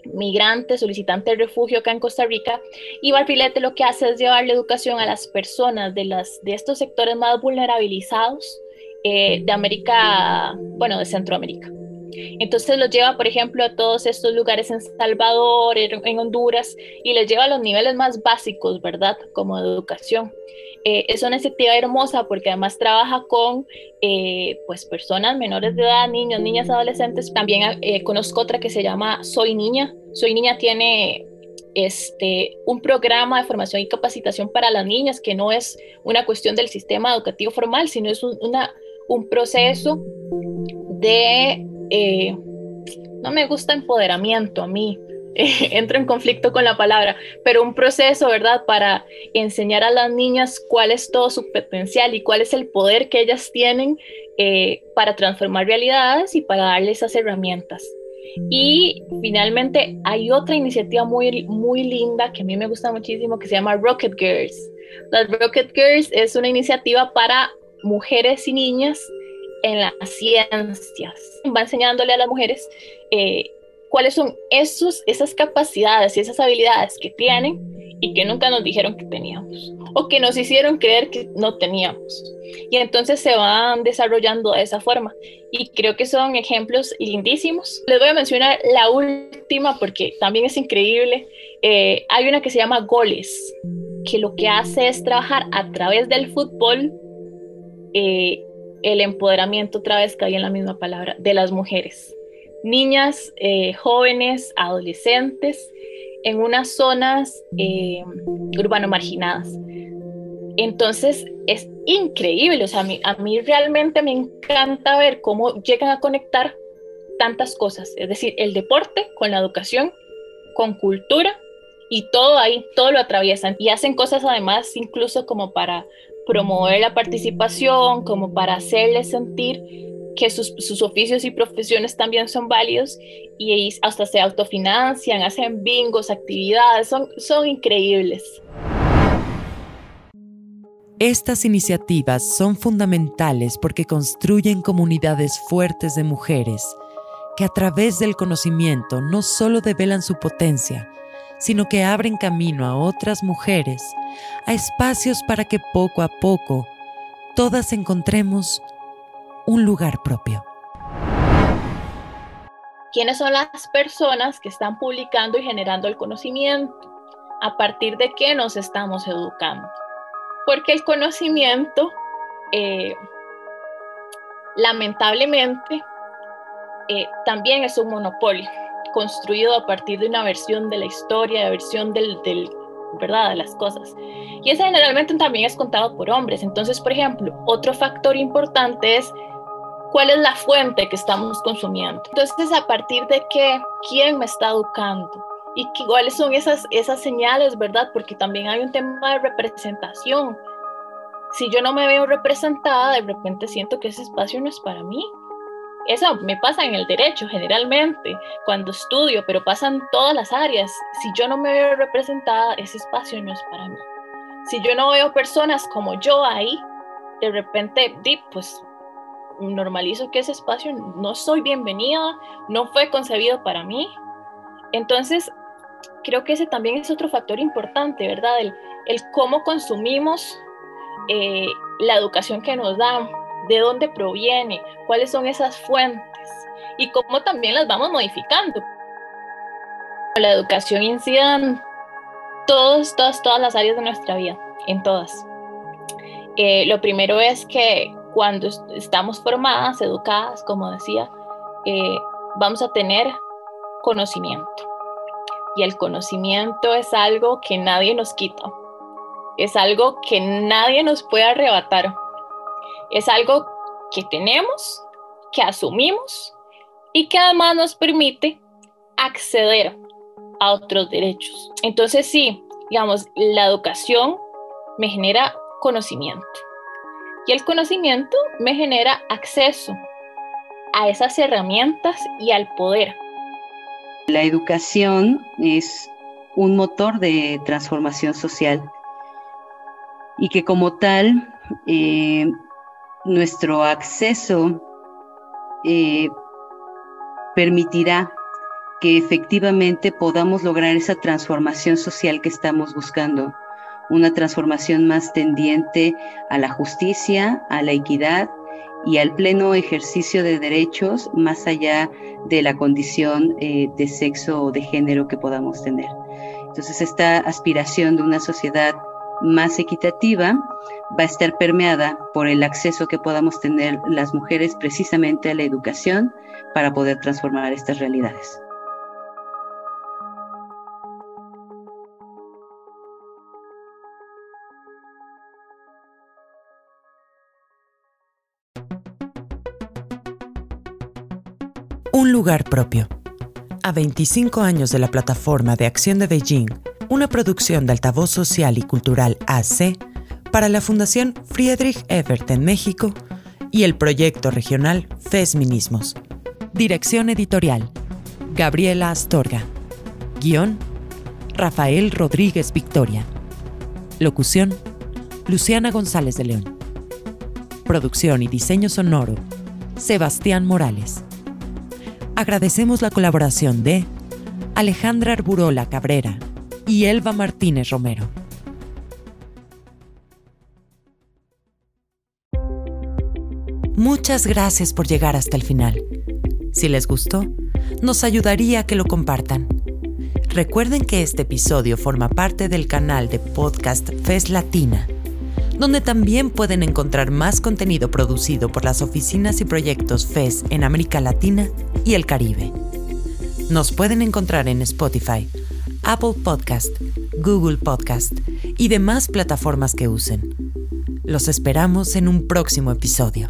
migrante, solicitante de refugio acá en Costa Rica, y Barrilete lo que hace es llevar la educación a las personas de, las, de estos sectores más vulnerabilizados eh, de América, bueno, de Centroamérica. Entonces los lleva, por ejemplo, a todos estos lugares en Salvador, en Honduras, y les lleva a los niveles más básicos, ¿verdad? Como educación. Eh, es una iniciativa hermosa porque además trabaja con eh, pues personas menores de edad, niños, niñas, adolescentes. También eh, conozco otra que se llama Soy Niña. Soy Niña tiene este, un programa de formación y capacitación para las niñas que no es una cuestión del sistema educativo formal, sino es un proceso de, no me gusta empoderamiento a mí, [laughs] entro en conflicto con la palabra, pero un proceso, ¿verdad? Para enseñar a las niñas cuál es todo su potencial y cuál es el poder que ellas tienen eh, para transformar realidades y para darles esas herramientas. Y finalmente hay otra iniciativa muy, muy linda que a mí me gusta muchísimo que se llama Rocket Girls. Las Rocket Girls es una iniciativa para mujeres y niñas en las ciencias. Va enseñándole a las mujeres eh, cuáles son esos, esas capacidades y esas habilidades que tienen y que nunca nos dijeron que teníamos o que nos hicieron creer que no teníamos. Y entonces se van desarrollando de esa forma. Y creo que son ejemplos lindísimos. Les voy a mencionar la última porque también es increíble. Eh, hay una que se llama Goles, que lo que hace es trabajar a través del fútbol eh, el empoderamiento, otra vez cae en la misma palabra, de las mujeres niñas, eh, jóvenes, adolescentes en unas zonas eh, urbano marginadas. Entonces es increíble, o sea, a mí, a mí realmente me encanta ver cómo llegan a conectar tantas cosas, es decir, el deporte con la educación, con cultura y todo ahí, todo lo atraviesan y hacen cosas además incluso como para promover la participación, como para hacerles sentir que sus, oficios y profesiones también son válidos y hasta se autofinancian, hacen bingos, actividades, son, son increíbles. Estas iniciativas son fundamentales porque construyen comunidades fuertes de mujeres que a través del conocimiento no solo develan su potencia, sino que abren camino a otras mujeres, a espacios para que poco a poco todas encontremos un lugar propio. ¿Quiénes son las personas que están publicando y generando el conocimiento? ¿A partir de qué nos estamos educando? Porque el conocimiento, eh, lamentablemente, eh, también es un monopolio construido a partir de una versión de la historia, de versión del, del, ¿verdad? de las cosas. Y ese generalmente también es contado por hombres. Entonces, por ejemplo, otro factor importante es cuál es la fuente que estamos consumiendo. Entonces, a partir de qué, quién me está educando y cuáles son esas, esas señales, ¿verdad? Porque también hay un tema de representación. Si yo no me veo representada, de repente siento que ese espacio no es para mí. Eso me pasa en el derecho generalmente, cuando estudio, pero pasa en todas las áreas. Si yo no me veo representada, ese espacio no es para mí. Si yo no veo personas como yo ahí, de repente, pues normalizo que ese espacio no soy bienvenida, no fue concebido para mí. Entonces, creo que ese también es otro factor importante, ¿verdad? El, el cómo consumimos eh, la educación que nos dan, de dónde proviene, cuáles son esas fuentes y cómo también las vamos modificando. La educación incide en todas, todas, todas las áreas de nuestra vida, en todas. Eh, lo primero es que cuando estamos formadas, educadas, como decía, eh, vamos a tener conocimiento. Y el conocimiento es algo que nadie nos quita. Es algo que nadie nos puede arrebatar. Es algo que tenemos, que asumimos y que además nos permite acceder a otros derechos. Entonces sí, digamos, la educación me genera conocimiento y el conocimiento me genera acceso a esas herramientas y al poder. La educación es un motor de transformación social y que como tal eh, nuestro acceso eh, permitirá que efectivamente podamos lograr esa transformación social que estamos buscando una transformación más tendiente a la justicia, a la equidad y al pleno ejercicio de derechos más allá de la condición eh, de sexo o de género que podamos tener. Entonces esta aspiración de una sociedad más equitativa va a estar permeada por el acceso que podamos tener las mujeres precisamente a la educación para poder transformar estas realidades. Un lugar propio. A 25 años de la plataforma de acción de Beijing, una producción de altavoz social y cultural AC para la Fundación Friedrich Ebert en México y el proyecto regional Fesminismos. Dirección editorial: Gabriela Astorga. Guión: Rafael Rodríguez Victoria. Locución: Luciana González de León. Producción y diseño sonoro: Sebastián Morales. Agradecemos la colaboración de Alejandra Arburola Cabrera y Elba Martínez Romero. Muchas gracias por llegar hasta el final. Si les gustó, nos ayudaría a que lo compartan. Recuerden que este episodio forma parte del canal de podcast FES Latina donde también pueden encontrar más contenido producido por las oficinas y proyectos FES en América Latina y el Caribe. Nos pueden encontrar en Spotify, Apple Podcast, Google Podcast y demás plataformas que usen. Los esperamos en un próximo episodio.